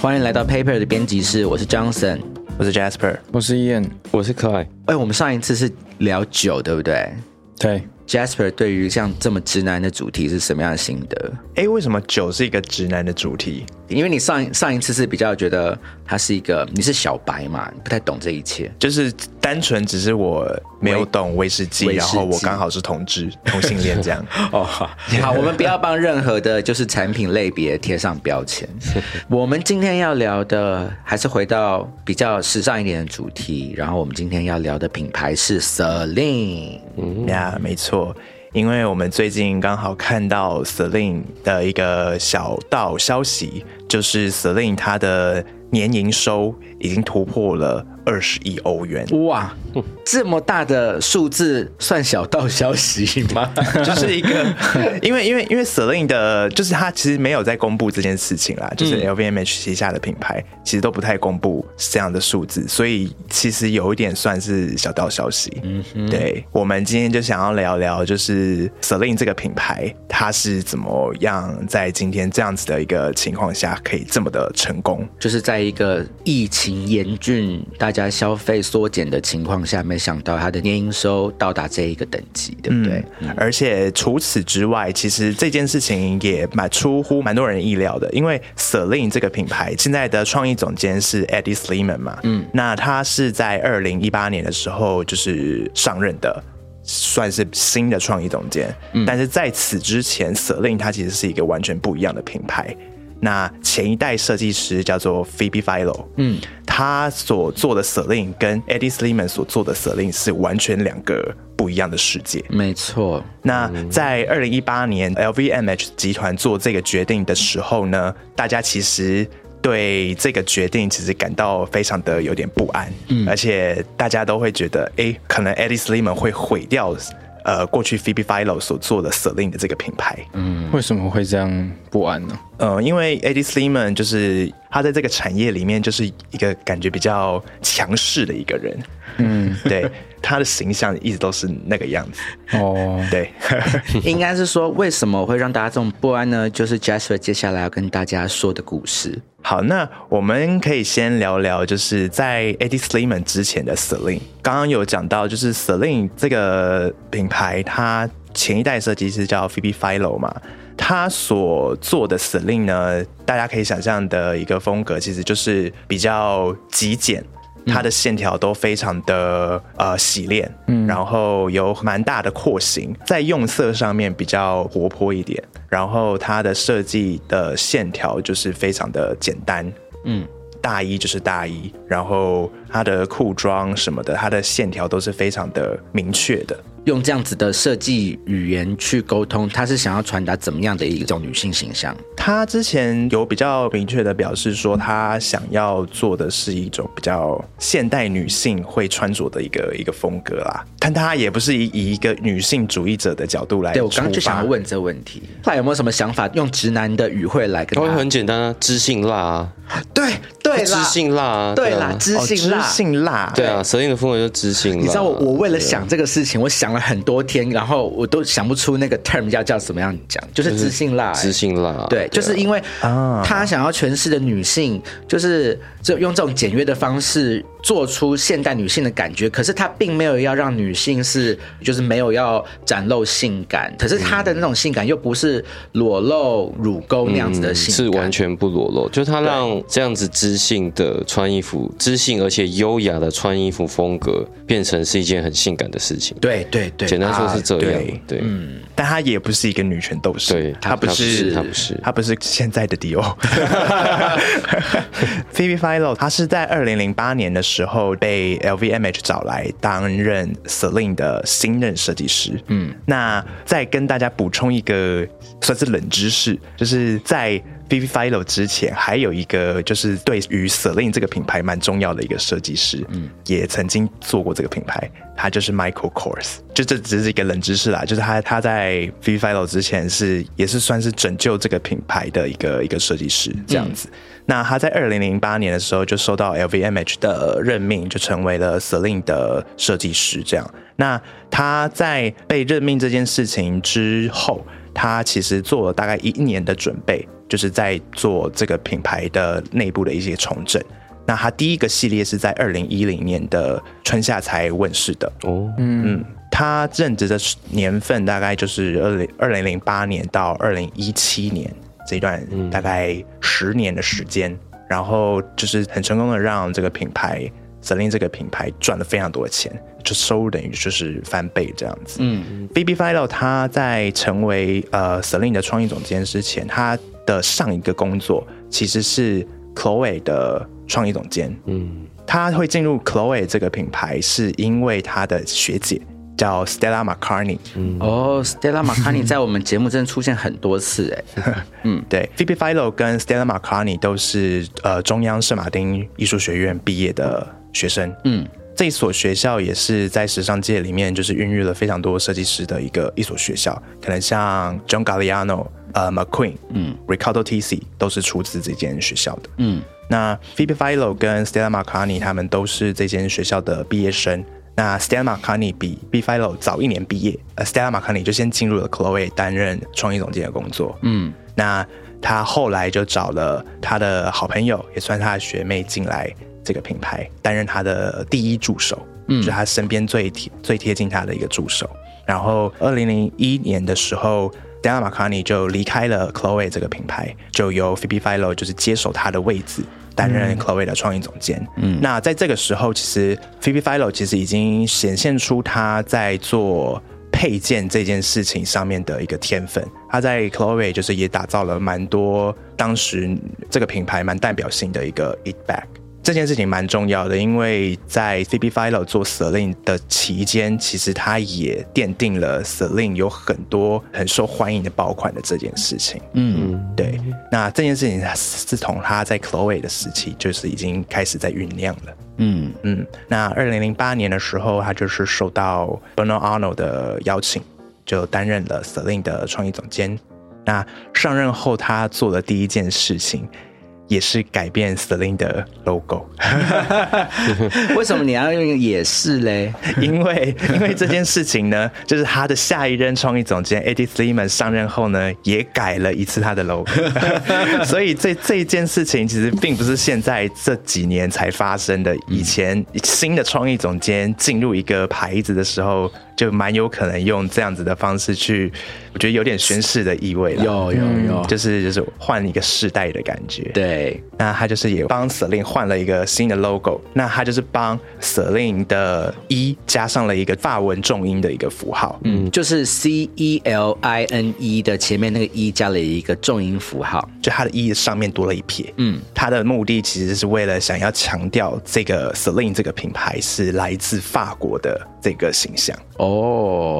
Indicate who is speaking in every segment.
Speaker 1: 欢迎来到 Paper 的编辑室，我是 Johnson。
Speaker 2: 我是 Jasper，
Speaker 3: 我是 Ian，
Speaker 4: 我是可爱。
Speaker 1: 哎，我们上一次是聊酒，对不对
Speaker 3: 对
Speaker 1: ，？Jasper 对于像这么直男的主题是什么样的心得？
Speaker 2: 哎，为什么酒是一个直男的主题？
Speaker 1: 因为你上上一次是比较觉得他是一个你是小白嘛，你不太懂这一切。
Speaker 2: 就是单纯只是我没有懂威士忌，
Speaker 1: 士忌
Speaker 2: 然后我刚好是同志同性恋这样。
Speaker 1: 哦，好，我们不要帮任何的就是产品类别贴上标签。我们今天要聊的还是回到比较时尚一点的主题，然后我们今天要聊的品牌是 Celine。
Speaker 2: 呀、没错，因为我们最近刚好看到 Selin 的一个小道消息，就是 Selin 他的年营收已经突破了二十亿欧元。
Speaker 1: 哇，这么大的数字算小道消息吗？
Speaker 2: 就是一个，因为因为因为 Celine 的，就是他其实没有在公布这件事情啦，就是
Speaker 1: 嗯
Speaker 2: LVMH 旗下的品牌其实都不太公布这样的数字，所以其实有一点算是小道消息。嗯，对，我们今天就想要聊聊，就是 Celine 这个品牌，它是怎么样在今天这样子的一个情况下可以这么的成功。
Speaker 1: 就是在一个疫情严峻、大家消费缩减的情况下，没想到它的年营收到达这一个等级，对不对？
Speaker 2: 嗯而且除此之外，其实这件事情也蛮出乎蛮多人意料的，因为 Celine 这个品牌现在的创意总监是 Eddie Sliman 嘛，嗯，那他是在二零一八年的时候就是上任的。算是新的创意总监，但是在此之前，Celine 它其实是一个完全不一样的品牌。那前一代设计师叫做 Phoebe Philo，嗯，他所做的 Celine 跟 Eddie Sliman 所做的 Celine 是完全两个不一样的世界。
Speaker 1: 没错，
Speaker 2: 那在二零一八年 LVMH 集团做这个决定的时候呢，大家其实对这个决定其实感到非常的有点不安，嗯，而且大家都会觉得，哎，可能 Eddie Sliman 会毁掉。呃，过去 Phoebe Philo 所做的 Celine 的这个品牌，嗯。
Speaker 3: 为什么会这样不安呢？
Speaker 2: 呃，因为 Eddie Sliman 就是他在这个产业里面就是一个感觉比较强势的一个人，嗯，对，他的形象一直都是那个样子，
Speaker 3: 哦，
Speaker 2: 对，
Speaker 1: 应该是说为什么会让大家这么不安呢？就是 Jasper 接下来要跟大家说的故事。
Speaker 2: 好，那我们可以先聊聊，就是在 Eddie Sliman 之前的 Celine。刚刚有讲到，就是 Celine 这个品牌，它前一代设计师叫 Phoebe Philo 嘛，他所做的 Celine 呢，大家可以想象的一个风格，其实就是比较极简。它的线条都非常的呃洗练，嗯，然后有蛮大的廓形，在用色上面比较活泼一点，然后它的设计的线条就是非常的简单，
Speaker 1: 嗯，
Speaker 2: 大衣就是大衣，然后它的裤装什么的，它的线条都是非常的明确的。
Speaker 1: 用这样子的设计语言去沟通，他是想要传达怎么样的一种女性形象？
Speaker 2: 他之前有比较明确的表示说，他想要做的是一种比较现代女性会穿着的一个一个风格啦。但他也不是以以一个女性主义者的角度来
Speaker 1: 对我刚刚就想要问这个问题，后来有没有什么想法，用直男的语汇来跟
Speaker 4: 它会
Speaker 1: 他？
Speaker 4: 很简单啊，知性辣啊，
Speaker 1: 对对啦，
Speaker 4: 知性辣啊，
Speaker 1: 对啦，
Speaker 4: 啊
Speaker 1: 知
Speaker 2: 哦
Speaker 1: 性辣。
Speaker 2: 知性辣，
Speaker 4: 对啊，蛇印的风格就是知性辣。
Speaker 1: 你知道我我为了想这个事情，我想了很多天，然后我都想不出那个 term 要叫什么样讲，就是自信辣、欸
Speaker 4: 知性辣，
Speaker 1: 对，就是因为
Speaker 2: 啊。
Speaker 1: 他想要诠释的女性，就是就用这种简约的方式做出现代女性的感觉，可是她并没有要让女性是就是没有要展露性感，可是她的那种性感又不是裸露乳沟那样子的性感，
Speaker 4: 嗯是完全不裸露，就是他让这样子知性的穿衣服，知性而且优雅的穿衣服风格，变成是一件很性感的事情。
Speaker 1: 对对对，
Speaker 4: 简单说是这样
Speaker 2: 啊，
Speaker 4: 对，
Speaker 2: 但她也不是一个女权斗士，
Speaker 4: 对
Speaker 2: 他不是，
Speaker 4: 是他不是
Speaker 2: 她不是现在的迪欧。Phoebe Philo，她是在二零零八年的时候被 LVMH 找来担任 Celine 的新任设计师。嗯，那再跟大家补充一个算是冷知识，就是在 Phoebe Philo 之前，还有一个就是对于 Celine 这个品牌蛮重要的一个设计师，嗯，也曾经做过这个品牌，他就是 Michael Kors。就这只是一个冷知识啦，就是他他在 Phoebe Philo 之前是也是算是拯救这个品牌的一个一个设计师这样子。那他在二零零八年的时候就收到 LVMH 的任命，就成为了 Celine 的设计师。这样，那他在被任命这件事情之后，他其实做了大概一年的准备。就是在做这个品牌的内部的一些重整。那他第一个系列是在二零一零年的春夏才问世的。
Speaker 4: 哦，
Speaker 2: 嗯，他任职的年份大概就是二零二零零八年到二零一七年这一段大概十年的时间，然后就是很成功的让这个品牌 Celine 这个品牌赚了非常多的钱，就收入等于就是翻倍这样子。
Speaker 1: 嗯
Speaker 2: ，Phoebe Philo 他在成为呃 Celine 的创意总监之前，他的上一个工作其实是 Chloe 的创意总监。
Speaker 4: 嗯，
Speaker 2: 他会进入 Chloe 这个品牌，是因为他的学姐叫 Stella McCartney。
Speaker 1: 哦，Stella McCartney 在我们节目真的出现很多次哎，嗯
Speaker 2: 对，Phoebe Philo 跟 Stella McCartney 都是呃中央圣马丁艺术学院毕业的学生。
Speaker 1: 嗯，
Speaker 2: 这所学校也是在时尚界里面就是孕育了非常多设计师的一个一所学校，可能像 John Galliano、呃 McQueen、嗯 Ricardo Tisci 都是出自这间学校的。
Speaker 1: 嗯，
Speaker 2: 那 Phoebe Philo 跟 Stella McCartney 他们都是这间学校的毕业生。那 Stella McCartney 比 B Philo 早一年毕业，呃，Stella McCartney 就先进入了 Chloe 担任创意总监的工作。
Speaker 1: 嗯，
Speaker 2: 那他后来就找了他的好朋友，也算他的学妹进来这个品牌，担任他的第一助手，嗯，就是他身边最贴最贴近他的一个助手。然后，二零零一年的时候，Stella McCartney 就离开了 Chloe 这个品牌，就由 Phoebe Philo 就是接手他的位置。担任 Chloe 的创意总监，嗯，那在这个时候，其实 Phoebe Philo 其实已经显现出他在做配件这件事情上面的一个天分。他在 Chloe 就是也打造了蛮多当时这个品牌蛮代表性的一个 Eat Bag。这件事情蛮重要的，因为在 Phoebe Philo 做 Celine 的期间，其实他也奠定了 Celine 有很多很受欢迎的爆款的这件事情。
Speaker 1: 嗯，
Speaker 2: 对，那这件事情自从他在 Chloe 的时期就是已经开始在酝酿了。
Speaker 1: 嗯，
Speaker 2: 嗯，那二零零八年的时候，他就是受到 Bernard Arnault 的邀请，就担任了 Celine 的创意总监。那上任后，他做的第一件事情，也是改变 Celine 的 logo，
Speaker 1: 为什么你要用也是嘞？
Speaker 2: 因为因为这件事情呢，就是他的下一任创意总监 Eddie Sliman 上任后呢，也改了一次他的 logo，所以这这一件事情其实并不是现在这几年才发生的，以前新的创意总监进入一个牌子的时候，就蛮有可能用这样子的方式去，我觉得有点宣誓的意味了。
Speaker 1: 有有有，
Speaker 2: 就是就是换一个世代的感觉，
Speaker 1: 对，
Speaker 2: 那他就是也帮 Celine 换了一个新的 logo，那他就是帮 Celine 的一加上了一个法文重音的一个符号，
Speaker 1: 嗯，就是 C E L I N E 的前面那个一加了一个重音符号。
Speaker 2: 就它的一上面多了一撇，
Speaker 1: 嗯，
Speaker 2: 它的目的其实是为了想要强调这个 Celine 这个品牌是来自法国的这个形象。
Speaker 1: 哦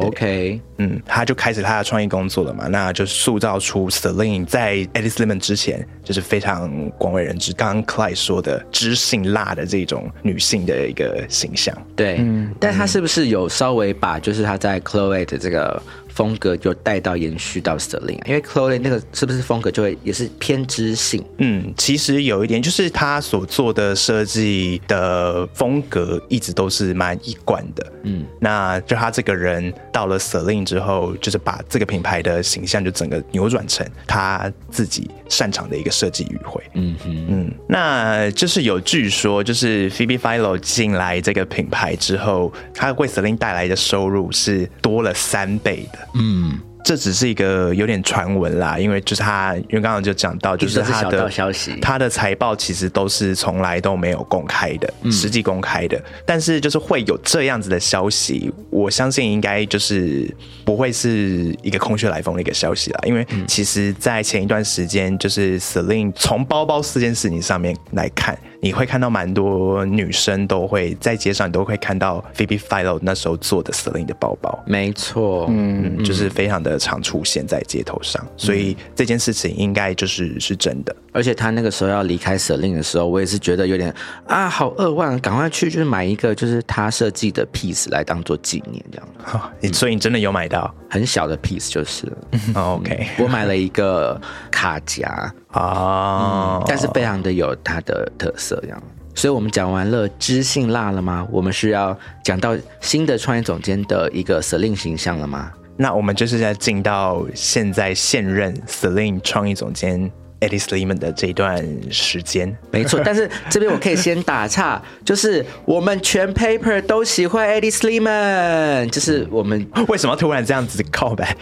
Speaker 1: ，OK，
Speaker 2: 嗯，他就开始他的创意工作了嘛，那就塑造出 Celine 在 Alice Lemon 之前就是非常广为人知，刚刚 Clyde 说的知性辣的这种女性的一个形象。
Speaker 1: 对，但他是不是有稍微把就是他在 Chloe 的这个风格就带到延续到 Celine 啊？因为 Chloe 那个是不是风格就会也是偏知性？
Speaker 2: 嗯，其实有一点，就是他所做的设计的风格一直都是蛮一贯的。嗯，那就他这个人到了 Celine 之后，就是把这个品牌的形象就整个扭转成他自己擅长的一个设计语汇。
Speaker 1: 嗯哼，
Speaker 2: 嗯，那就是有据说，就是 Phoebe Philo 进来这个品牌之后，他为 Celine 带来的收入是多了三倍的。
Speaker 1: 嗯，
Speaker 2: 这只是一个有点传闻啦，因为就是他，因为刚刚就讲到，就
Speaker 1: 是
Speaker 2: 他的
Speaker 1: 消息
Speaker 2: 他的财报其实都是从来都没有公开的，
Speaker 1: 嗯
Speaker 2: 实际公开的。但是就是会有这样子的消息，我相信应该就是不会是一个空穴来风的一个消息啦，因为
Speaker 1: 嗯
Speaker 2: 其实，在前一段时间，就是 Celine 从包包四件事情上面来看，你会看到蛮多女生都会在街上，你都会看到 Phoebe Philo 那时候做的 Celine 的包包。
Speaker 1: 没错，嗯，
Speaker 2: 嗯，就是非常的常出现在街头上，所以这件事情应该就是是真的。
Speaker 1: 而且他那个时候要离开 Celine 的时候，我也是觉得有点啊，好扼腕，赶快去就是买一个就是他设计的 piece 来当做纪念，这样
Speaker 2: 你 所以你真的有买到、
Speaker 1: 很小的 piece 就是了。
Speaker 2: 哦 OK
Speaker 1: 我买了一个卡夹，
Speaker 2: 哦，
Speaker 1: 但是非常的有它的特色，这样。所以我们讲完了知性辣了吗？我们是要讲到新的创业总监的一个 Celine 形象了吗？
Speaker 2: 那我们就是在进到现在现任 Celine 创意总监 Eddie Sliman 的这一段时间。
Speaker 1: 没错，但是这边我可以先打岔，就是我们全 paper 都喜欢 Eddie Sliman，就是我们
Speaker 2: 为什么突然这样子告白？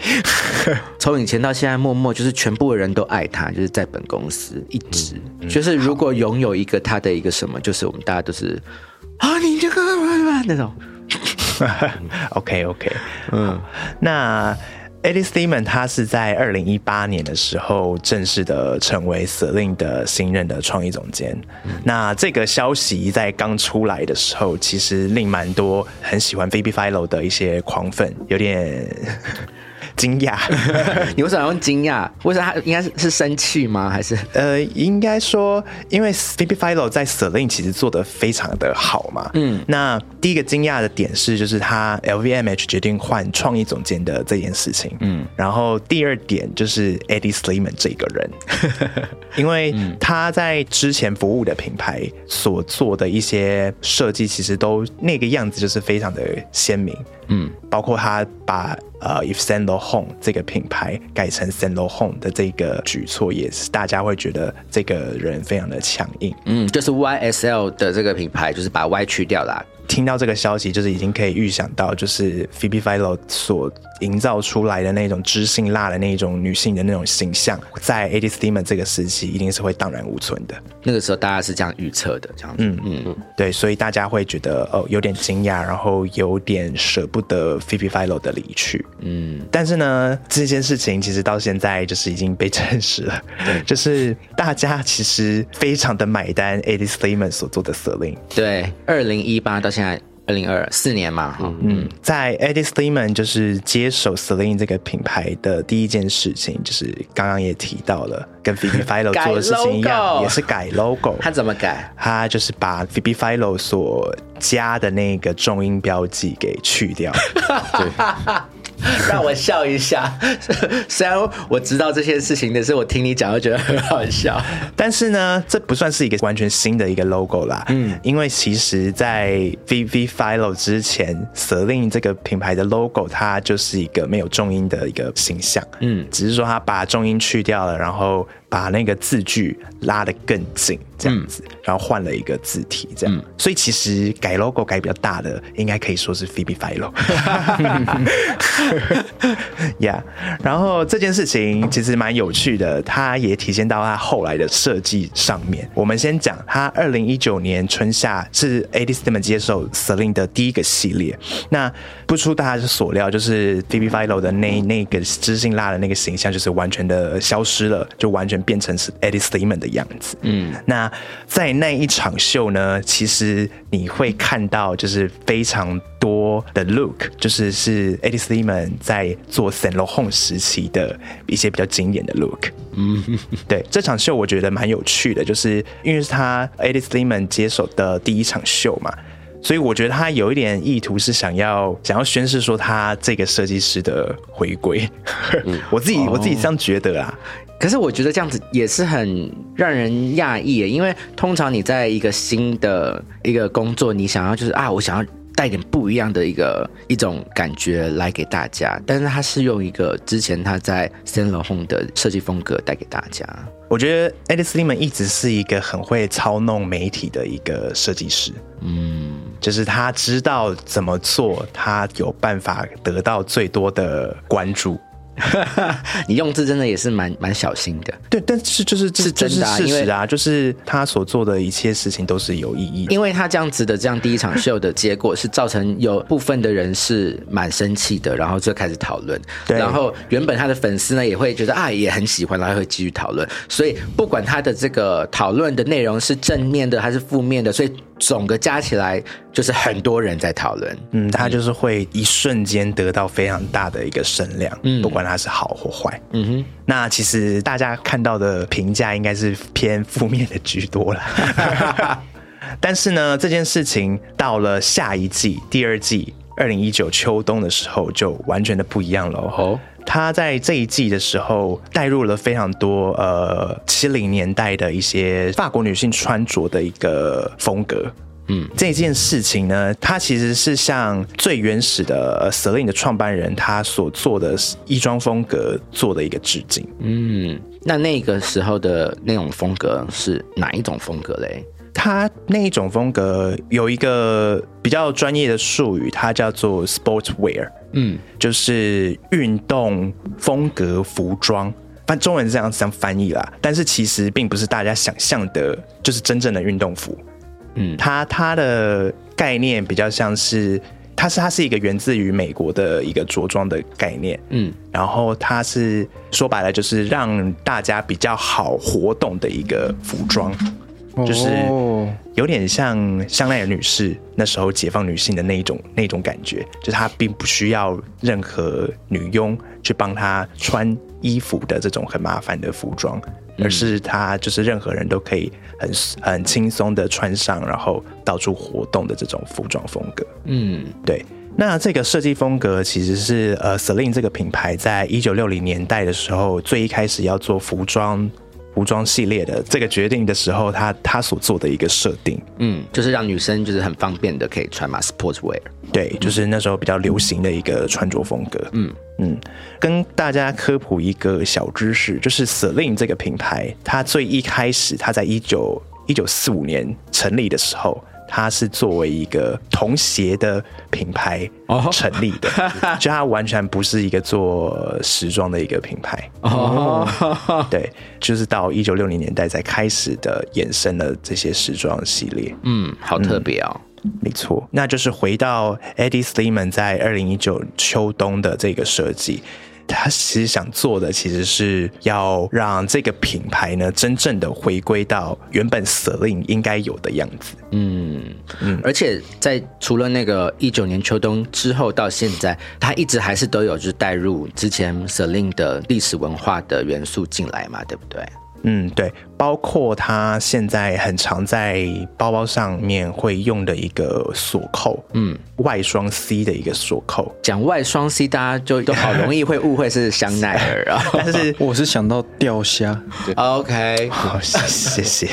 Speaker 1: 从以前到现在，默默就是全部的人都爱他，就是在本公司一直，就是如果拥有一个他的一个什么，就是我们大家都是啊，你这个那种。
Speaker 2: OK OK，嗯，那 Eddie Steeman 他是在二零一八年的时候正式的成为 Celine 的新任的创意总监。那这个消息在刚出来的时候，其实令蛮多很喜欢 Baby Philo 的一些狂粉有点惊讶。
Speaker 1: 你为什么要用惊讶？为什么他应该是是生气吗？还是
Speaker 2: 呃，应该说，因为 Philo 在 Celine 其实做的非常的好嘛。嗯，那第一个惊讶的点是，就是他 LVMH 决定换创意总监的这件事情。嗯，然后第二点就是 Eddie Sliman 这个人，因为他在之前服务的品牌所做的一些设计，其实都那个样子就是非常的鲜明。嗯，包括他把呃 If s a n d l Home 这个品牌改成 s a n d l Home 的这个举措，也是大家会觉得这个人非常的强硬。
Speaker 1: 嗯，就是 YSL 的这个品牌，就是把 Y 去掉啦。
Speaker 2: 听到这个消息，就是已经可以预想到，就是 Phoebe Philo 所营造出来的那种知性辣的那种女性的那种形象，在 Eddie Steeman 这个时期一定是会荡然无存的。
Speaker 1: 那个时候大家是这样预测的，这样子。
Speaker 2: 嗯嗯，对，所以大家会觉得哦有点惊讶，然后有点舍不得 Phoebe Philo 的离去。嗯，但是呢，这件事情其实到现在就是已经被证实了，对，就是大家其实非常的买单 Eddie Steeman 所做的 Celine。
Speaker 1: 对，二零一八到现在二零二四年嘛，哈、
Speaker 2: 嗯，在 Eddie s l e m a n 就是接手 Celine 这个品牌的第一件事情，就是刚刚也提到了，跟 v i
Speaker 1: v i Philo
Speaker 2: 做的事情一样，也是改 logo。
Speaker 1: 他怎么改？
Speaker 2: 他就是把 v i v i Philo 所加的那个重音标记给去掉。
Speaker 1: 让我笑一下。虽然我知道这些事情，但是我听你讲，又觉得很好笑。
Speaker 2: 但是呢，这不算是一个完全新的一个 logo 啦。嗯，因为其实，在 VV Philo 之前，Celine 这个品牌的 logo 它就是一个没有重音的一个形象。嗯，只是说它把重音去掉了，然后把那个字句拉得更紧，这样子，然后换了一个字体，这样。所以其实改 logo 改比较大的，应该可以说是 Phoebe Philo。yeah，然后这件事情其实蛮有趣的，它也体现到它后来的设计上面。我们先讲，它二零一九年春夏是 Eddie Steeman 接手 Celine 的第一个系列。那不出大家所料，就是 Phoebe Philo 的那那个知性辣的那个形象，就是完全的消失了，就完全变成是 Eddie Steeman 的样子。嗯，那在那一场秀呢，其实你会看到就是非常多的 look，就是是 Eddie Sliman 在做 Saint Laurent 时期的一些比较经典的 look。嗯，对，这场秀我觉得蛮有趣的，就是因为是他 Eddie Sliman 接手的第一场秀嘛。所以我觉得他有一点意图是想要想要宣示说他这个设计师的回归，我自己、我自己这样觉得啊。
Speaker 1: 可是我觉得这样子也是很让人讶异耶，因为通常你在一个新的一个工作，你想要就是啊，我想要带点不一样的一个一种感觉来给大家，但是他是用一个之前他在 Saint Laurent 的设计风格带给大家。
Speaker 2: 我觉得 Eddie Sliman 一直是一个很会操弄媒体的一个设计师，嗯，就是他知道怎么做，他有办法得到最多的关注。
Speaker 1: 你用字真的也是蛮蛮小心的，
Speaker 2: 对，但是就是这
Speaker 1: 是
Speaker 2: 这是
Speaker 1: 真的啊
Speaker 2: 事实啊，就是他所做的一切事情都是有意义的。
Speaker 1: 因为他这样子的这样第一场秀的结果是造成有部分的人是蛮生气的，然后就开始讨论，
Speaker 2: 对。
Speaker 1: 然后原本他的粉丝呢也会觉得啊也很喜欢，然后会继续讨论，所以不管他的这个讨论的内容是正面的还是负面的，所以总个加起来就是很多人在讨论。
Speaker 2: 嗯，他就是会一瞬间得到非常大的一个声量，嗯，不管他是好或坏，嗯哼。那其实大家看到的评价应该是偏负面的居多了。但是呢，这件事情到了下一季，第二季，二零一九秋冬的时候，就完全的不一样了哦。他在这一季的时候带入了非常多呃七零年代的一些法国女性穿着的一个风格。嗯，这件事情呢，它其实是向最原始的呃 Celine 的创办人他所做的衣装风格做的一个致敬。
Speaker 1: 嗯，那那个时候的那种风格是哪一种风格嘞？
Speaker 2: 它那一种风格有一个比较专业的术语，它叫做 sportswear，
Speaker 1: 嗯，
Speaker 2: 就是运动风格服装。翻中文是这样这样翻译啦，但是其实并不是大家想象的，就是真正的运动服。
Speaker 1: 嗯
Speaker 2: 它它的概念比较像是，它是它是一个源自于美国的一个着装的概念。
Speaker 1: 嗯，
Speaker 2: 然后它是说白了就是让大家比较好活动的一个服装，就是
Speaker 3: 哦。
Speaker 2: 有点像香奈儿女士那时候解放女性的那一种那种感觉，就是她并不需要任何女佣去帮她穿衣服的这种很麻烦的服装，而是她就是任何人都可以很很轻松的穿上，然后到处活动的这种服装风格。
Speaker 1: 嗯，
Speaker 2: 对，那这个设计风格其实是呃 Celine 这个品牌在一九六零年代的时候，最一开始要做服装服装系列的这个决定的时候，他他所做的一个设定。
Speaker 1: 嗯，就是让女生就是很方便的可以穿嘛，sportswear。
Speaker 2: 对，就是那时候比较流行的一个穿着风格。嗯嗯，跟大家科普一个小知识，就是 Celine 这个品牌，它最一开始，它在一九一九四五年成立的时候，它是作为一个童鞋的品牌
Speaker 1: 哦
Speaker 2: 成立的，就它完全不是一个做时装的一个品牌。
Speaker 1: 哦，
Speaker 2: 对，就是到一九六零年代才开始的衍生了这些时装系列。
Speaker 1: 嗯，好特别哦。
Speaker 2: 没错，那就是回到 Eddie Sliman 在二零一九秋冬的这个设计，他其实想做的其实是要让这个品牌呢真正的回归到原本 Celine 应该有的样子。
Speaker 1: 嗯嗯，而且在除了那个一九年秋冬之后到现在，他一直还是都有就是带入之前 Celine 的历史文化的元素进来嘛，对不对？
Speaker 2: 嗯，对，包括它现在很常在包包上面会用的一个锁扣，嗯，外双 C 的一个锁扣，
Speaker 1: 讲外双 C，大家就都好容易会误会是香奈儿啊。
Speaker 2: 但是
Speaker 3: 我是想到钓虾
Speaker 1: ，OK，
Speaker 2: 好，谢谢。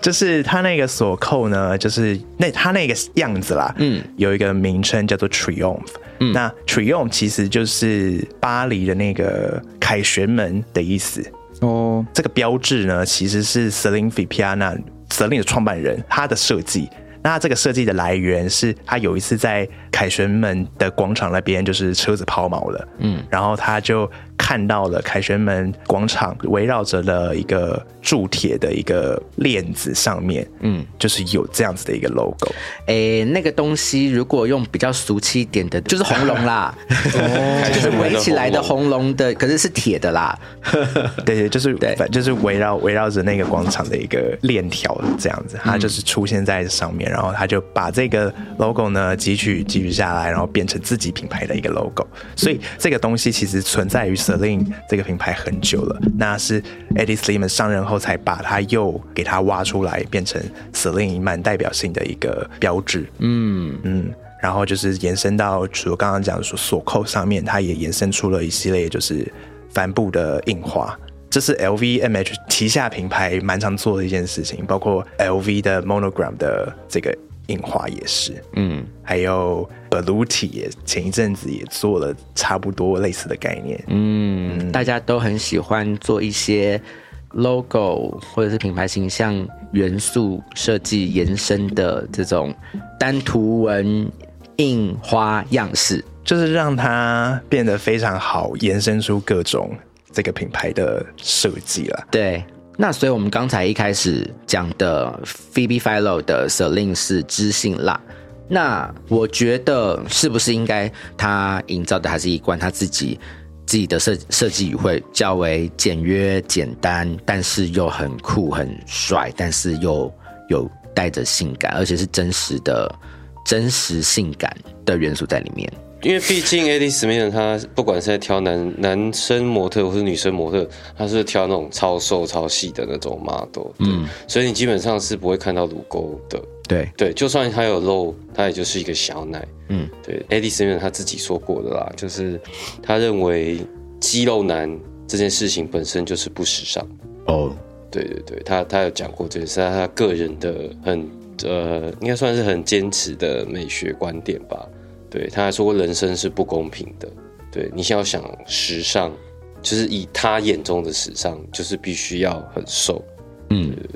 Speaker 2: 就是它那个锁扣呢，就是那它那个样子啦，嗯，有一个名称叫做 Triumph。嗯，那 Triumph 其实就是巴黎的那个凯旋门的意思。
Speaker 3: 哦，
Speaker 2: 这个标志呢，其实是 Celine Piana Celine 的创办人他的设计。那这个设计的来源是他有一次在凯旋门的广场那边，就是车子抛锚了，嗯，然后他就看到了凯旋门广场围绕着的一个铸铁的一个链子上面，嗯，就是有这样子的一个 logo。
Speaker 1: 诶，那个东西如果用比较俗气一点的，就是红龙啦，就是围起来的红龙的，可是是铁的啦。
Speaker 2: 对对，就是
Speaker 1: 对。
Speaker 2: 反就是围绕围绕着那个广场的一个链条这样子，它就是出现在上面，然后他就把这个 logo 呢汲取汲取下来，然后变成自己品牌的一个 logo。所以这个东西其实存在于 Celine 这个品牌很久了，那是 Eddie Sliman 上任后才把它又给它挖出来，变成 Celine 蛮代表性的一个标志。
Speaker 1: 嗯，
Speaker 2: 嗯，然后就是延伸到除了刚刚讲的说锁扣上面，它也延伸出了一系列就是帆布的印花。这是 LVMH 旗下品牌蛮常做的一件事情，包括 LV 的 monogram 的这个印花也是，
Speaker 1: 嗯，
Speaker 2: 还有 Beluti 也前一阵子也做了差不多类似的概念。
Speaker 1: 嗯，大家都很喜欢做一些 logo 或者是品牌形象元素设计延伸的这种单图文印花样式。
Speaker 2: 就是让它变得非常好，延伸出各种这个品牌的设计了。
Speaker 1: 对，那所以我们刚才一开始讲的 Phoebe Philo 的 Celine 是知性辣。那我觉得是不是应该他营造的还是一贯他自己自己的设设计语汇较为简约简单，但是又很酷很帅，但是又有带着性感，而且是真实的真实性感的元素在里面。
Speaker 4: 因为毕竟 Eddie Smith 他不管是在挑男男生模特或是女生模特，他是挑那种超瘦超细的那种 model，嗯，所以你基本上是不会看到乳沟的，
Speaker 1: 对，
Speaker 4: 对，就算他有露，他也就是一个小奶，
Speaker 1: 嗯，
Speaker 4: 对，Eddie Smith 他自己说过的啦，就是他认为肌肉男这件事情本身就是不时尚，
Speaker 1: 哦，
Speaker 4: 对对对，他他有讲过这件事，他个人的很呃，应该算是很坚持的美学观点吧。对，他还说过人生是不公平的。对你想要想时尚，就是以他眼中的时尚，就是必须要很瘦。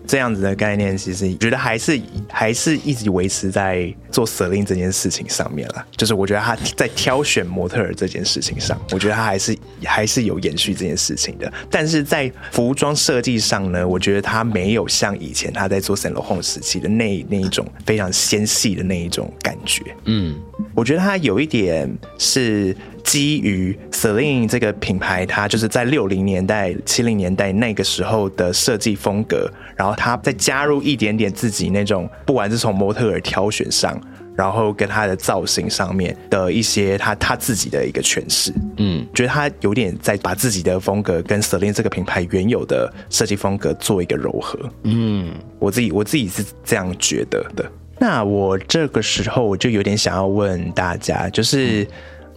Speaker 2: 这样子的概念，其实觉得还是还是一直维持在做 Celine 这件事情上面了。就是我觉得他在挑选模特儿这件事情上，我觉得他还是还是有延续这件事情的。但是在服装设计上呢，我觉得他没有像以前他在做 Saint Laurent 时期的那那一种非常纤细的那一种感觉。
Speaker 1: 嗯，
Speaker 2: 我觉得他有一点是基于 Celine 这个品牌，它就是在六零年代、七零年代那个时候的设计风格，然后它再加入一点点自己那种，不管是从模特儿挑选上，然后跟它的造型上面的一些他他自己的一个诠释。
Speaker 1: 嗯，
Speaker 2: 觉得他有点在把自己的风格跟 Celine 这个品牌原有的设计风格做一个柔合。
Speaker 1: 嗯，
Speaker 2: 我自己我自己是这样觉得的。那我这个时候我就有点想要问大家，就是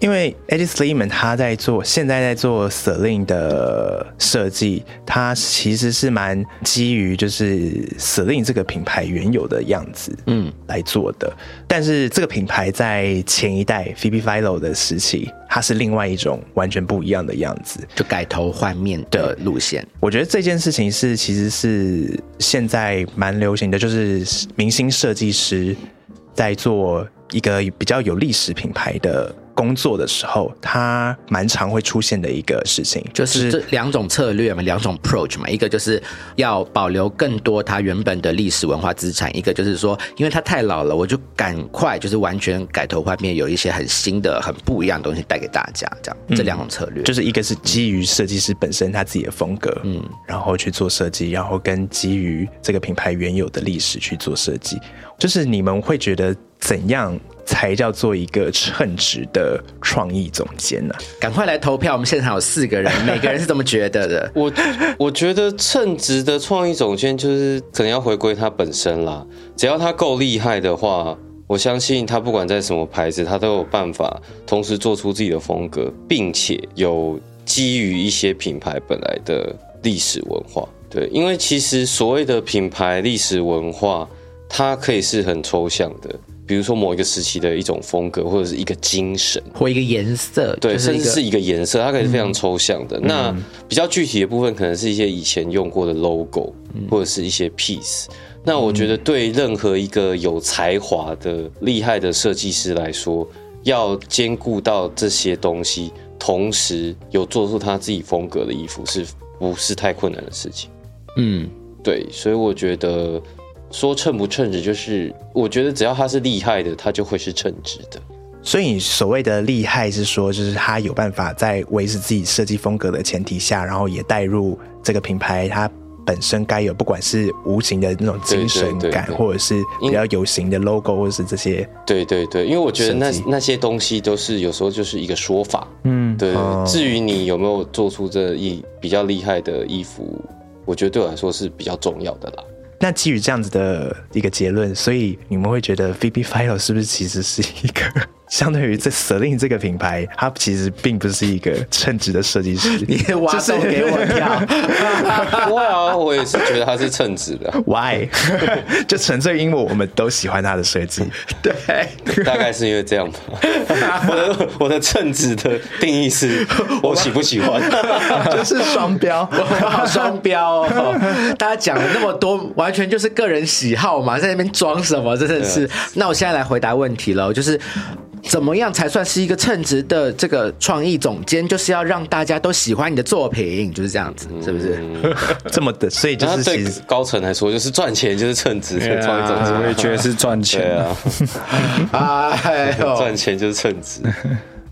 Speaker 2: 因为 Eddie Sliman 他在做现在在做 Celine 的设计，他其实是蛮基于就是 Celine 这个品牌原有的样子，嗯，来做的。但是这个品牌在前一代 Phoebe Philo 的时期，它是另外一种完全不一样的样子。
Speaker 1: 就改头换面的路线。
Speaker 2: 我觉得这件事情是其实是现在蛮流行的，就是明星设计师在做一个比较有历史品牌的工作的时候，它蛮常会出现的一个事情，
Speaker 1: 就是这两种策略嘛，两种 approach 嘛，一个就是要保留更多它原本的历史文化资产，一个就是说，因为它太老了，我就赶快就是完全改头换面，有一些很新的、很不一样的东西带给大家，这样这两种策略，
Speaker 2: 就是一个是基于设计师本身他自己的风格，嗯，然后去做设计，然后跟基于这个品牌原有的历史去做设计。就是你们会觉得怎样才叫做一个称职的创意总监呢、
Speaker 1: 赶快来投票！我们现场有四个人，每个人是这么觉得的。
Speaker 4: 我我觉得称职的创意总监就是可能要回归他本身啦，只要他够厉害的话，我相信他不管在什么牌子，他都有办法同时做出自己的风格，并且有基于一些品牌本来的历史文化。对，因为其实所谓的品牌历史文化，它可以是很抽象的，比如说某一个时期的一种风格，或者是一个精神。
Speaker 1: 或一个颜色，
Speaker 4: 对，
Speaker 1: 就是
Speaker 4: 甚至是一个颜色，它可以是非常抽象的。那比较具体的部分，可能是一些以前用过的 logo，、或者是一些 piece。那我觉得对任何一个有才华的、厉害的设计师来说，要兼顾到这些东西，同时有做出他自己风格的衣服，是不是太困难的事情？
Speaker 1: 嗯，
Speaker 4: 对，所以我觉得说称不称职，就是我觉得只要他是厉害的，他就会是称职的。
Speaker 2: 所以你所谓的厉害是说，就是他有办法在维持自己设计风格的前提下，然后也带入这个品牌它本身该有，不管是无形的那种精神感，
Speaker 4: 对对对对
Speaker 2: 或者是比较有形的 logo，或者是这些。
Speaker 4: 对对对，因为我觉得那那些东西都是有时候就是一个说法，
Speaker 2: 嗯，
Speaker 4: 对。
Speaker 2: 哦
Speaker 4: 至于你有没有做出这一比较厉害的衣服，我觉得对我来说是比较重要的啦。
Speaker 2: 那基于这样子的一个结论，所以你们会觉得 VP file 是不是其实是一个相对于这 Celine 这个品牌，它其实并不是一个称职的设计师？
Speaker 1: 你挖洞给我跳。
Speaker 4: 不会啊，我也是觉得它是称职的，
Speaker 2: Why？就纯粹因为我们都喜欢他的设计。
Speaker 1: 对，
Speaker 4: 大概是因为这样吧。我的我的称职的定义是我喜不喜欢。
Speaker 2: 就是双标。
Speaker 1: 好双标哦！大家讲了那么多，完全就是个人喜好嘛，在那边装什么？真的是。那我现在来回答问题了，就是。怎么样才算是一个称职的这个创意总监？就是要让大家都喜欢你的作品，就是这样子，是不是？
Speaker 2: 这么的，所以就是其实
Speaker 4: 高层来说，就是赚钱就是称职 的创意总监。
Speaker 3: 我也觉得是赚
Speaker 4: 对
Speaker 3: 钱。
Speaker 4: 啊，
Speaker 1: 哎呦，
Speaker 4: 赚钱就是称职。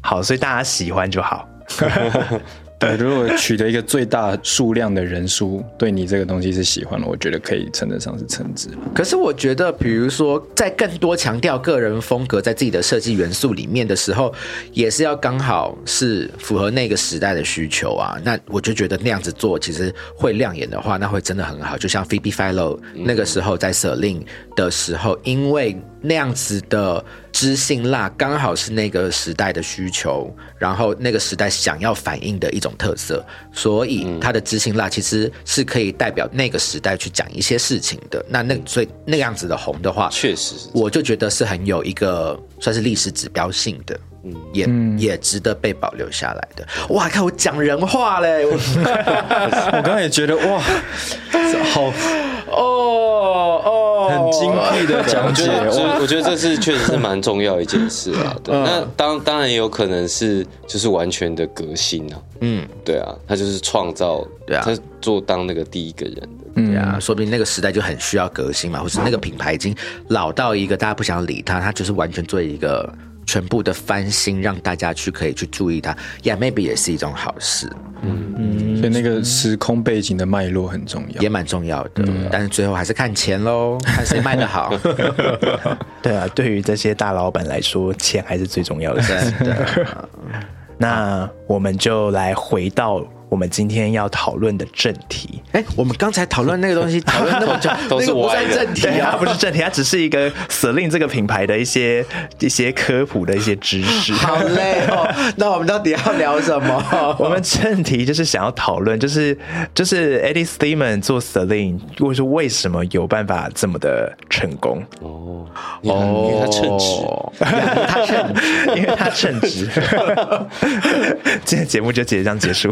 Speaker 2: 好，所以大家喜欢就好。
Speaker 3: 对，如果取得一个最大数量的人数对你这个东西是喜欢的，我觉得可以称得上是称职。
Speaker 1: 可是我觉得，比如说，在更多强调个人风格在自己的设计元素里面的时候，也是要刚好是符合那个时代的需求啊。那我就觉得那样子做，其实会亮眼的话，那会真的很好。就像 Phoebe Philo 那个时候在 Celine 的时候，因为那样子的知性辣刚好是那个时代的需求，然后那个时代想要反映的一种特色，所以它的知性辣其实是可以代表那个时代去讲一些事情的。那那所以那个样子的红的话，
Speaker 4: 确实
Speaker 1: 我就觉得是很有一个算是历史指标性的。也、也值得被保留下来的。哇，看我讲人话嘞！我
Speaker 3: 我刚刚也觉得哇，好
Speaker 1: 哦哦，
Speaker 3: 很精辟的
Speaker 4: 我
Speaker 3: 讲解
Speaker 4: 觉得，就是
Speaker 3: 哇，
Speaker 4: 我觉得这是确实是蛮重要一件事啊。对，
Speaker 1: 嗯
Speaker 4: 那当当然也有可能是就是完全的革新啊。
Speaker 1: 嗯，
Speaker 4: 对啊，他就是创造，
Speaker 1: 对啊
Speaker 4: 他做当那个第一个人的。
Speaker 1: 对啊，说不定那个时代就很需要革新嘛，或是那个品牌已经老到一个大家不想理它，它就是完全做一个全部的翻新，让大家去可以去注意它。Yeah, maybe 也是一种好事，嗯嗯
Speaker 3: 所以那个时空背景的脉络很重要
Speaker 1: 也。蛮重要的。但是最后还是看钱喽，看谁卖的好。
Speaker 2: 对啊，对于这些大老板来说，钱还是最重要的事情。
Speaker 1: 真的，
Speaker 2: 那我们就来回到我们今天要讨论的正题。
Speaker 1: 哎，我们刚才讨论那个东西，讨论那么久，
Speaker 4: 都是
Speaker 1: 那个不算正题啊，
Speaker 2: 不是正题，它只是一个 Celine 这个品牌的一些一些科普的一些知识。
Speaker 1: 好累哦。那我们到底要聊什么？
Speaker 2: 我们正题就是想要讨论，就是就是 Eddie Steeman 做 Celine，或者是为什么有办法这么的成功？
Speaker 4: 哦，因为因为他称职。
Speaker 1: 哦，他称职。
Speaker 2: 因为他称职。今天节目就直接这样结束。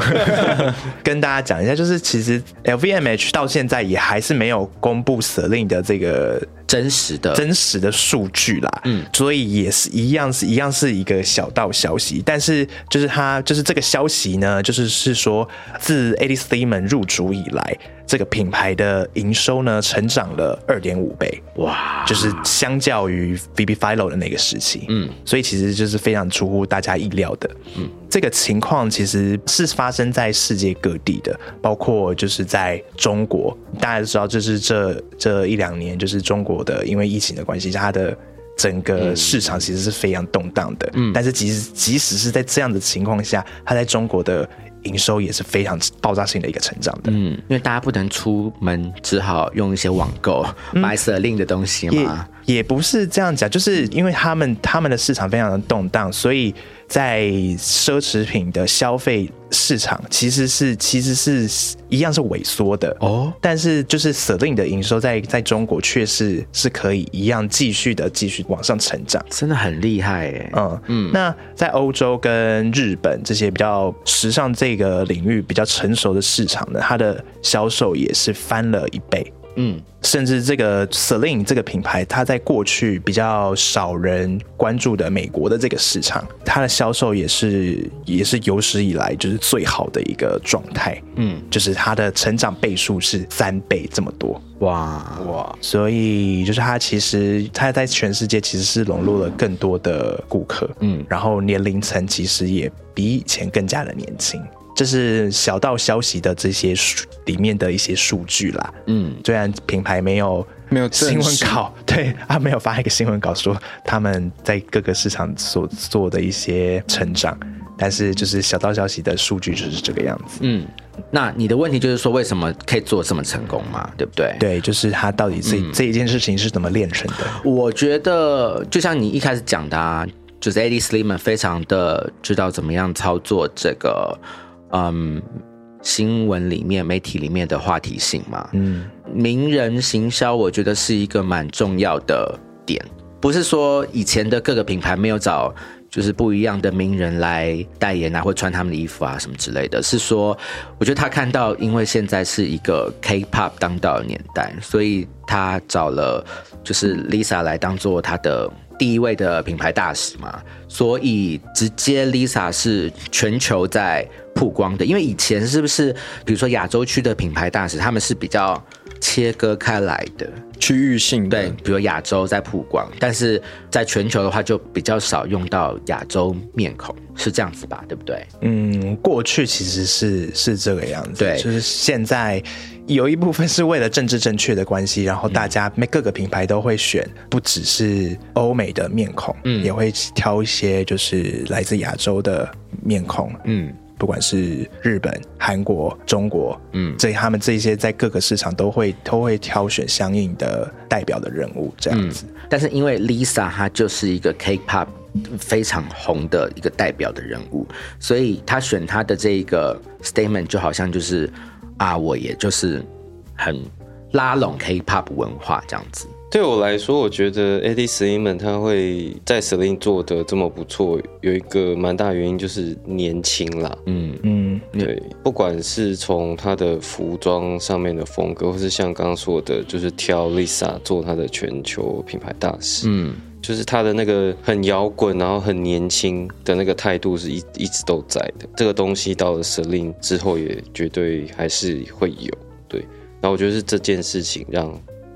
Speaker 2: 跟大家讲一下，就是其实 LVMH 到现在也还是没有公布舍令的这个
Speaker 1: 真实的
Speaker 2: 真实的数据啦，嗯，所以也是一样是一样是一个小道消息，但是就是他就是这个消息呢，就是是说自 Eddie Steeman 入主以来，这个品牌的营收呢成长了二点五倍，
Speaker 1: 哇，
Speaker 2: 就是相较于 Phoebe Philo 的那个时期，嗯，所以其实就是非常出乎大家意料的，嗯，这个情况其实是发生在世界各地的，包括就是在中国，大家都知道，就是这这一两年，就是中国的因为疫情的关系，它的。整个市场其实是非常动荡的，嗯，但是即使即使是在这样的情况下，它在中国的营收也是非常爆炸性的一个成长的，
Speaker 1: 嗯，因为大家不能出门，只好用一些网购买 Celine 的东西嘛。
Speaker 2: 也不是这样讲，就是因为他们他们的市场非常的动荡，所以在奢侈品的消费市场其实是其实是一样是萎缩的
Speaker 1: 哦
Speaker 2: 但是就是 Celine 的营收在在中国却是是可以一样继续的继续往上成长。
Speaker 1: 真的很厉害哎。
Speaker 2: 嗯嗯，那在欧洲跟日本这些比较时尚这个领域比较成熟的市场呢，它的销售也是翻了一倍。
Speaker 1: 嗯，
Speaker 2: 甚至这个 Celine 这个品牌，它在过去比较少人关注的美国的这个市场，它的销售也是也是有史以来就是最好的一个状态。嗯，就是它的成长倍数是三倍这么多。
Speaker 1: 哇哇，
Speaker 2: 所以就是它其实它在全世界其实是笼络了更多的顾客，嗯，然后年龄层其实也比以前更加的年轻。这是小道消息的这些数里面的一些数据啦，嗯，虽然品牌没有
Speaker 3: 没有
Speaker 2: 新闻稿，对他没有发一个新闻稿说他们在各个市场所做的一些成长，但是就是小道消息的数据就是这个样子。
Speaker 1: 嗯，那你的问题就是说，为什么可以做这么成功嘛？对不对？
Speaker 2: 对，就是他到底这、
Speaker 3: 嗯
Speaker 2: 这一件事情是怎么练成的？
Speaker 1: 我觉得就像你一开始讲的啊，就是 Eddie Sliman 非常的知道怎么样操作这个，嗯，新闻里面、媒体里面的话题性嘛。嗯，名人行销，我觉得是一个蛮重要的点，不是说以前的各个品牌没有找。就是不一样的名人来代言啊，或穿他们的衣服啊，什么之类的。是说，我觉得他看到，因为现在是一个 K-pop 当道的年代，所以他找了就是 Lisa 来当做他的第一位的品牌大使嘛。所以直接 Lisa 是全球在曝光的，因为以前是不是，比如说亚洲区的品牌大使，他们是比较切割开来的，
Speaker 3: 区域性的
Speaker 1: 对，比如亚洲在曝光，但是在全球的话就比较少用到亚洲面孔，是这样子吧？对不对？
Speaker 2: 嗯，过去其实是是这个样子，
Speaker 1: 对
Speaker 2: 就是现在有一部分是为了政治正确的关系，然后大家每各个品牌都会选，不只是欧美的面孔，嗯，也会挑一些就是来自亚洲的面孔，
Speaker 1: 嗯，
Speaker 2: 不管是日本、韩国、中国，嗯，这他们这些在各个市场都会都会挑选相应的代表的人物，这样子。
Speaker 1: 但是因为 Lisa 她就是一个 K-pop 非常红的一个代表的人物，所以她选她的这一个 statement 就好像就是啊，我也就是很拉拢 K-pop 文化这样子。
Speaker 4: 对我来说，我觉得 Eddie Sliman 他会在 Celine 做的这么不错，有一个蛮大原因就是年轻啦。
Speaker 1: 嗯，
Speaker 2: 嗯，
Speaker 4: 对，不管是从他的服装上面的风格，或是像刚刚说的，就是挑 Lisa 做他的全球品牌大使，
Speaker 1: 嗯，
Speaker 4: 就是他的那个很摇滚，然后很年轻的那个态度是一一直都在的。这个东西到了 Celine 之后，也绝对还是会有。对，然后我觉得是这件事情让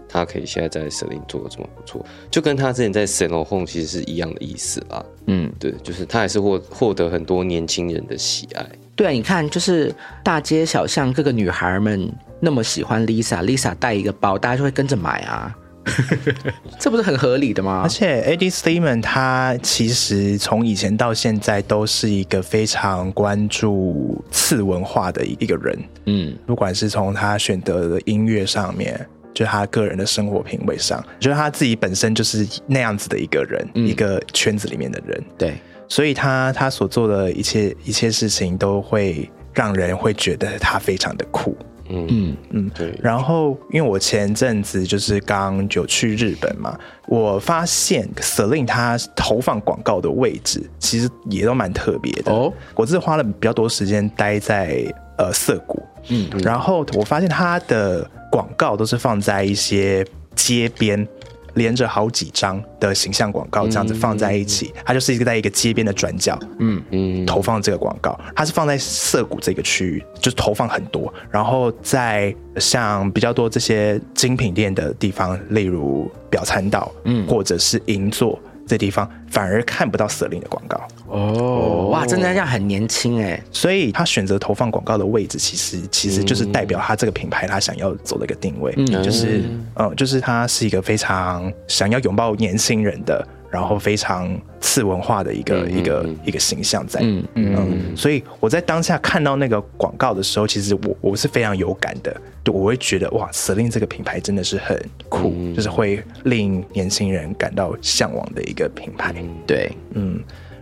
Speaker 4: 他可以现在在 Celine 做的这么不错，就跟他之前在 Saint Laurent 其实是一样的意思啦。
Speaker 1: 嗯，
Speaker 4: 对，就是他还是获获得很多年轻人的喜爱。
Speaker 1: 对啊，你看，就是大街小巷各个女孩们那么喜欢 Lisa，Lisa 带一个包，大家就会跟着买啊，这不是很合理的吗？
Speaker 2: 而？且 Eddie Steeman 他其实从以前到现在都是一个非常关注次文化的一个人，
Speaker 1: 嗯，
Speaker 2: 不管是从他选择的音乐上面，就是他个人的生活品味上，就是他自己本身就是那样子的一个人，一个圈子里面的人，
Speaker 1: 对，
Speaker 2: 所以他他所做的一切一切事情都会让人会觉得他非常的酷。
Speaker 4: 嗯。
Speaker 1: 嗯
Speaker 2: 嗯，
Speaker 4: 对，
Speaker 2: 然后，因为我前阵子就是刚有去日本嘛，我发现 Celine 它投放广告的位置其实也都蛮特别的。
Speaker 1: 哦，
Speaker 2: 我是花了比较多时间待在呃涩谷，
Speaker 1: 嗯。
Speaker 2: 然后我发现它的广告都是放在一些街边。连着好几张的形象广告这样子放在一起，它就是一个在一个街边的转角，
Speaker 4: 嗯
Speaker 2: 投放这个广告，它是放在涩谷这个区域，就是投放很多。然后在像比较多这些精品店的地方，例如表参道，嗯，或者是银座这地方，反而看不到 Celine 的广告。
Speaker 1: 哦，哇，真的这样很年轻哎，
Speaker 2: 所以他选择投放广告的位置，其实其实就是代表他这个品牌他想要走的一个定位，就是嗯，就是他是一个非常想要拥抱年轻人的，然后非常次文化的一个、一个一个形象在。
Speaker 1: 嗯
Speaker 2: 嗯，所以我在当下看到那个广告的时候，其实我我是非常有感的，就我会觉得哇，Celine 这个品牌真的是很酷，就是会令年轻人感到向往的一个品牌。
Speaker 1: 对，
Speaker 2: 嗯，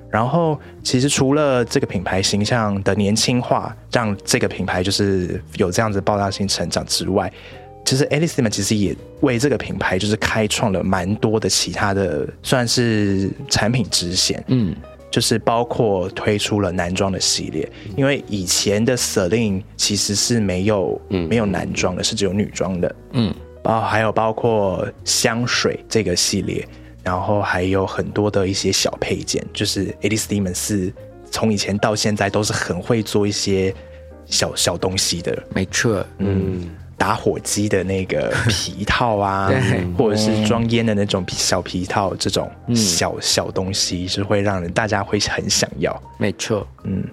Speaker 2: 然后其实除了这个品牌形象的年轻化，让这个品牌就是有这样子爆炸性成长之外，其实 Alice m a n 其实也为这个品牌就是开创了蛮多的其他的算是产品支线，
Speaker 1: 嗯，
Speaker 2: 就是包括推出了男装的系列，因为以前的 Celine 其实是没有、没有男装的，是只有女装的，
Speaker 1: 嗯，
Speaker 2: 包还有包括香水这个系列，然后还有很多的一些小配件，就是 Alice Demon 是从以前到现在都是很会做一些小小东西的，
Speaker 1: 没错，
Speaker 2: 嗯，打火机的那个 皮套啊
Speaker 1: 对，
Speaker 2: 或者是装烟的那种小皮套，这种小小东西是会让人大家会很想要。
Speaker 1: 没错，嗯。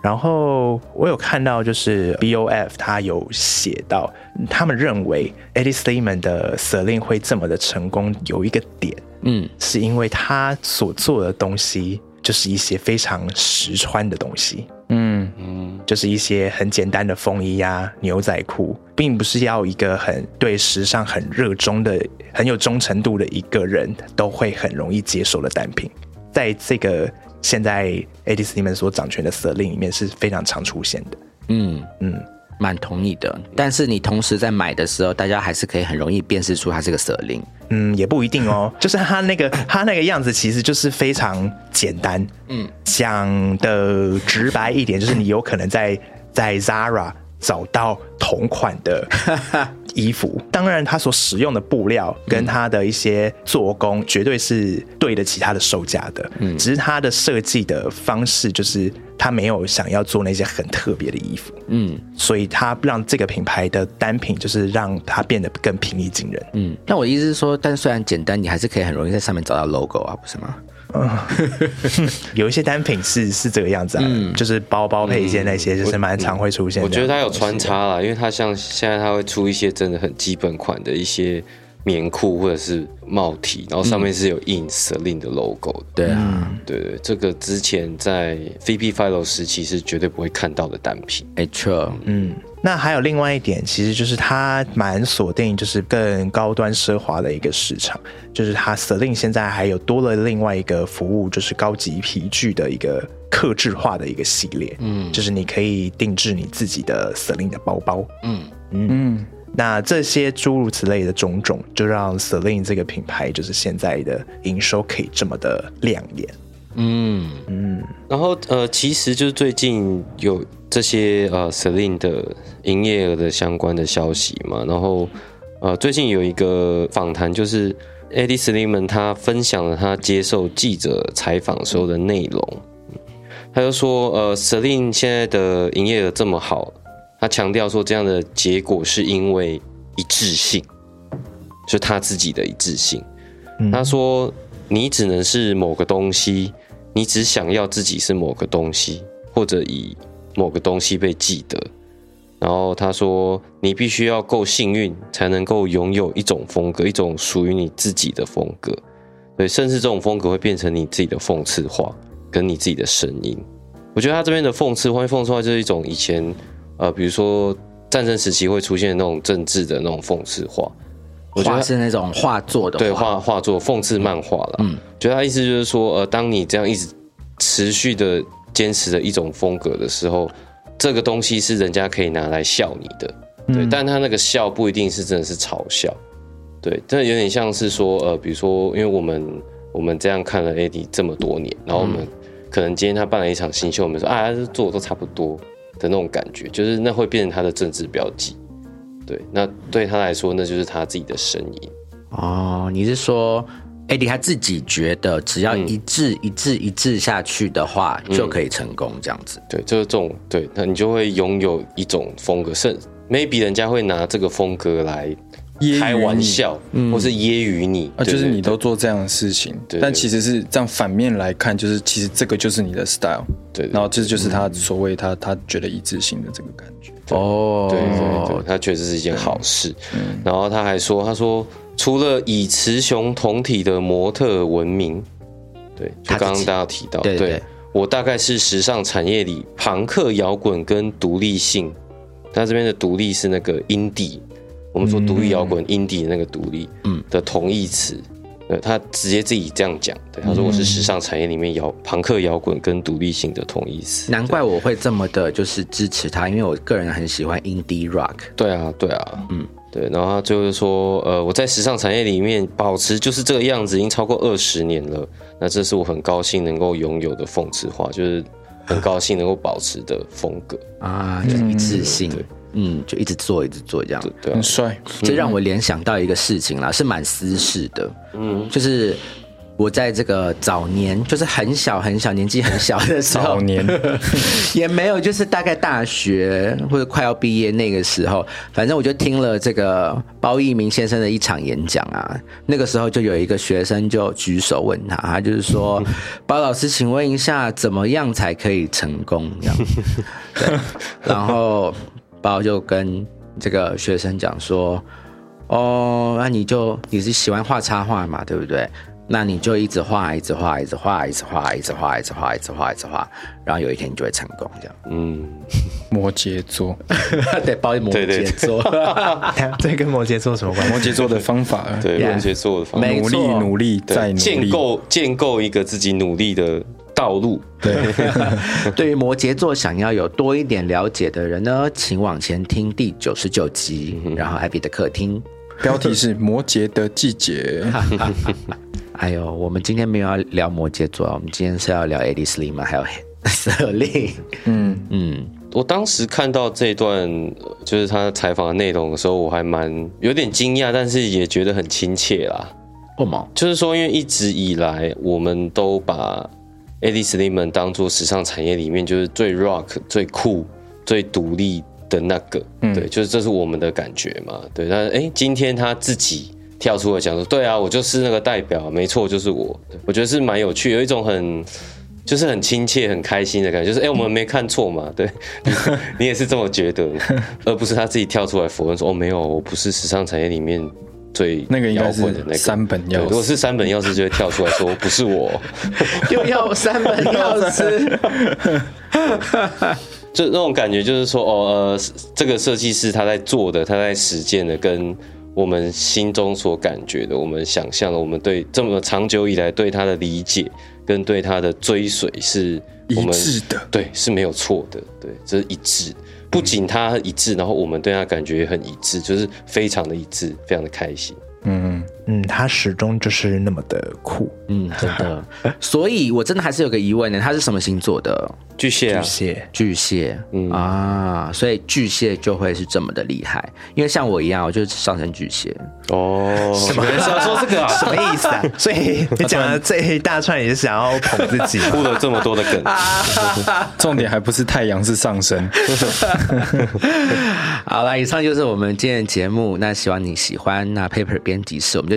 Speaker 2: 然后我有看到，就是 BOF 他有写到，他们认为 Eddie Sliman 的 Celine 会这么的成功，有一个点
Speaker 1: 嗯，
Speaker 2: 是因为他所做的东西就是一些非常实穿的东西，
Speaker 3: 嗯嗯，
Speaker 2: 就是一些很简单的风衣啊、牛仔裤，并不是要一个很对时尚很热衷的、很有忠诚度的一个人都会很容易接受的单品，在这个现在 Eddie Sliman 所掌权的 Celine 里面是非常常出现的。
Speaker 1: 嗯。
Speaker 2: 嗯，
Speaker 1: 蛮同意的。但是你同时在买的时候，大家还是可以很容易辨识出它是个蛇令。
Speaker 2: 嗯，也不一定哦。就是它那个它那个样子，其实就是非常简单。
Speaker 1: 嗯，
Speaker 2: 讲的直白一点，就是你有可能在在 Zara 找到同款的 衣服。当然，它所使用的布料跟它的一些做工，绝对是对得起它的售价的。嗯，只是它的设计的方式，就是他没有想要做那些很特别的衣服。
Speaker 1: 嗯
Speaker 2: 所以他让这个品牌的单品，就是让它变得更平易近人。
Speaker 1: 嗯，那我的意思是说，但虽然简单，你还是可以很容易在上面找到 logo 啊，不是吗？
Speaker 2: 有一些单品是是这个样子啊，就是包包配件那些，就是蛮常会出现的。
Speaker 4: 我觉得它有穿插啦，因为它像现在它会出一些真的很基本款的一些棉裤或者是帽体然后上面是有印 Celine 的 logo 的。
Speaker 1: 对啊，
Speaker 4: 对对，这个之前在 Phoebe Philo 时期是绝对不会看到的单品。
Speaker 1: 没错。
Speaker 2: 嗯，那还有另外一点，其实就是它蛮锁定就是更高端奢华的一个市场，就是它 Celine 现在还有多了另外一个服务，就是高级皮具的一个克制化的一个系列。嗯，就是你可以定制你自己的 Celine 的包包。
Speaker 1: 嗯
Speaker 2: 嗯，那这些诸如此类的种种，就让 Celine 这个品牌就是现在的营收可以这么的亮眼。
Speaker 1: 嗯嗯，
Speaker 4: 然后呃，其实就是最近有这些呃 Celine 的营业额的相关的消息嘛，然后呃，最近有一个访谈，就是 Eddie Sliman 他分享了他接受记者采访时候的内容，他就说呃，Celine 现在的营业额这么好，他强调说这样的结果是因为一致性，就是他自己的一致性。他说：“你只能是某个东西，你只想要自己是某个东西，或者以某个东西被记得。”然后他说：“你必须要够幸运，才能够拥有一种风格，一种属于你自己的风格。对，甚至这种风格会变成你自己的讽刺话，跟你自己的声音。我觉得他这边的讽刺，会讽刺话就是一种以前呃，比如说战争时期会出现那种政治的那种讽刺画。我觉
Speaker 1: 画
Speaker 4: 得
Speaker 1: 是那种画作的
Speaker 4: 对
Speaker 1: 画，
Speaker 4: 画画作讽刺漫画了。嗯，觉得他意思就是说，呃，当你这样一直持续的坚持的一种风格的时候，这个东西是人家可以拿来笑你的，对，但他那个笑不一定是真的是嘲笑，对，这有点像是说，呃，比如说，因为我们我们这样看了 AD 这么多年，然后我们可能今天他办了一场新秀，我们说啊，这做的都差不多的那种感觉，就是那会变成他的政治标记。对，那对他来说，那就是他自己的声音。
Speaker 1: 哦，你是说艾迪他自己觉得只要一致、一致、一致下去的话，就可以成功这样子？
Speaker 4: 对，就是这种，对，那你就会拥有一种风格，甚 maybe 人家会拿这个风格来开玩
Speaker 3: 你
Speaker 4: 笑，或是揶揄你，
Speaker 3: 啊，
Speaker 4: 对
Speaker 3: 就是你都做这样的事情，但其实是这样反面来看，就是其实这个就是你的 style，
Speaker 4: 对对。
Speaker 3: 然后这就是他所谓他他觉得一致性的这个感觉。
Speaker 1: 哦，
Speaker 4: 对对对，它确实是一件好事。然后他还说，他说除了以雌雄同体的模特闻名，对，就刚刚大家提到，
Speaker 1: 对
Speaker 4: 我大概是时尚产业里朋克摇滚跟独立性，他这边的独立是那个 indie，我们说独立摇滚 indie 那个独立，嗯的同义词。对他直接自己这样讲，对他说我是时尚产业里面摇朋克摇滚跟独立性的同义词。
Speaker 1: 难怪我会这么的，就是支持他，因为我个人很喜欢 indie rock。
Speaker 4: 对啊，对啊，嗯，对。然后他就说，呃，我在时尚产业里面保持就是这个样子，已经超过二十年了。那这是我很高兴能够拥有的讽刺话，就是很高兴能够保持的风格。
Speaker 1: 啊，就是一致性，嗯，就一直做，一直做这样。
Speaker 3: 很，帅，
Speaker 1: 这让我联想到一个事情啦，是蛮私事的，嗯，就是我在这个早年，就是很小很小年纪很小的时候
Speaker 3: 早，年
Speaker 1: 也没有，就是大概大学或者快要毕业那个时候，反正我就听了这个包奕明先生的一场演讲啊。那个时候就有一个学生就举手问他，他就是说：“包老师，请问一下，怎么样才可以成功？”这样，对，然后包就跟这个学生讲说：“哦，那你就你是喜欢画插画嘛，对不对？那你就一直画，一直画，一直画，一直画，一直画，一直画，一直画，一直画，然后有一天你就会成功，这样。
Speaker 4: 嗯，
Speaker 3: 摩羯座，
Speaker 1: 对，包摩
Speaker 4: 对对
Speaker 1: 羯座，
Speaker 2: 这跟摩羯座有什么关系？
Speaker 3: 摩羯座的方法，
Speaker 4: 对，摩羯座的方法，
Speaker 3: 努力努力
Speaker 4: 对
Speaker 3: 再努力，
Speaker 4: 建构建构一个自己努力的道路。
Speaker 1: 对 对于摩羯座想要有多一点了解的人呢，请往前听第九十九集，然后艾比的客厅。
Speaker 3: 标题是摩羯的季节，
Speaker 1: 哎呦，我们今天没有要聊摩羯座啊，我们今天是要聊 Eddie Sliman 还有瑟琳。
Speaker 3: 嗯，
Speaker 1: 嗯，
Speaker 4: 我当时看到这段呃就是他采访的内容的时候，我还蛮有点惊讶，但是也觉得很亲切啦。
Speaker 1: 为什么？
Speaker 4: 就是说，因为一直以来我们都把 Eddie Sliman 当做时尚产业里面就是最 rock、最酷、最独立的那个，对，就是这是我们的感觉嘛，对。但是哎，今天他自己跳出来讲说，对啊，我就是那个代表，没错，就是我。我觉得是蛮有趣，有一种很。就是很亲切、很开心的感觉，就是哎、我们没看错嘛，对，你 也是这么觉得，而不是他自己跳出来否认说哦，没有，我不是时尚产业里面最
Speaker 3: 那个应该是
Speaker 4: 摇滚的那个
Speaker 3: 三本钥匙
Speaker 4: 如果是三本钥匙，就会跳出来说不是我，
Speaker 1: 又要三本钥匙？
Speaker 4: 就那种感觉，就是说哦呃，这个设计师他在做的，他在实践的，跟我们心中所感觉的，我们想象的，我们对这么长久以来对他的理解跟对他的追随是我们
Speaker 3: 一致的
Speaker 4: 对是没有错的，对，这是一致。不仅他一致，然后我们对他感觉也很一致，就是非常的一致，非常的开心。
Speaker 3: 嗯，
Speaker 2: 嗯，他始终就是那么的酷。
Speaker 1: 嗯，真的。所以我真的还是有个疑问呢，他是什么星座的？
Speaker 4: 巨蟹啊
Speaker 2: 巨，蟹，
Speaker 1: 巨蟹，
Speaker 4: 嗯
Speaker 1: 啊，所以巨蟹就会是这么的厉害。因为像我一样，我就是上升巨蟹。
Speaker 4: 哦，原来是要说这个啊，
Speaker 2: 什么意思啊？所以你讲的这一大串也是想要捧自己吗？
Speaker 4: 铺了这么多的梗，
Speaker 3: 重点还不是太阳是上升。
Speaker 1: 好了，以上就是我们今天的节目。那希望你喜欢。那 Paper 编辑室，我们就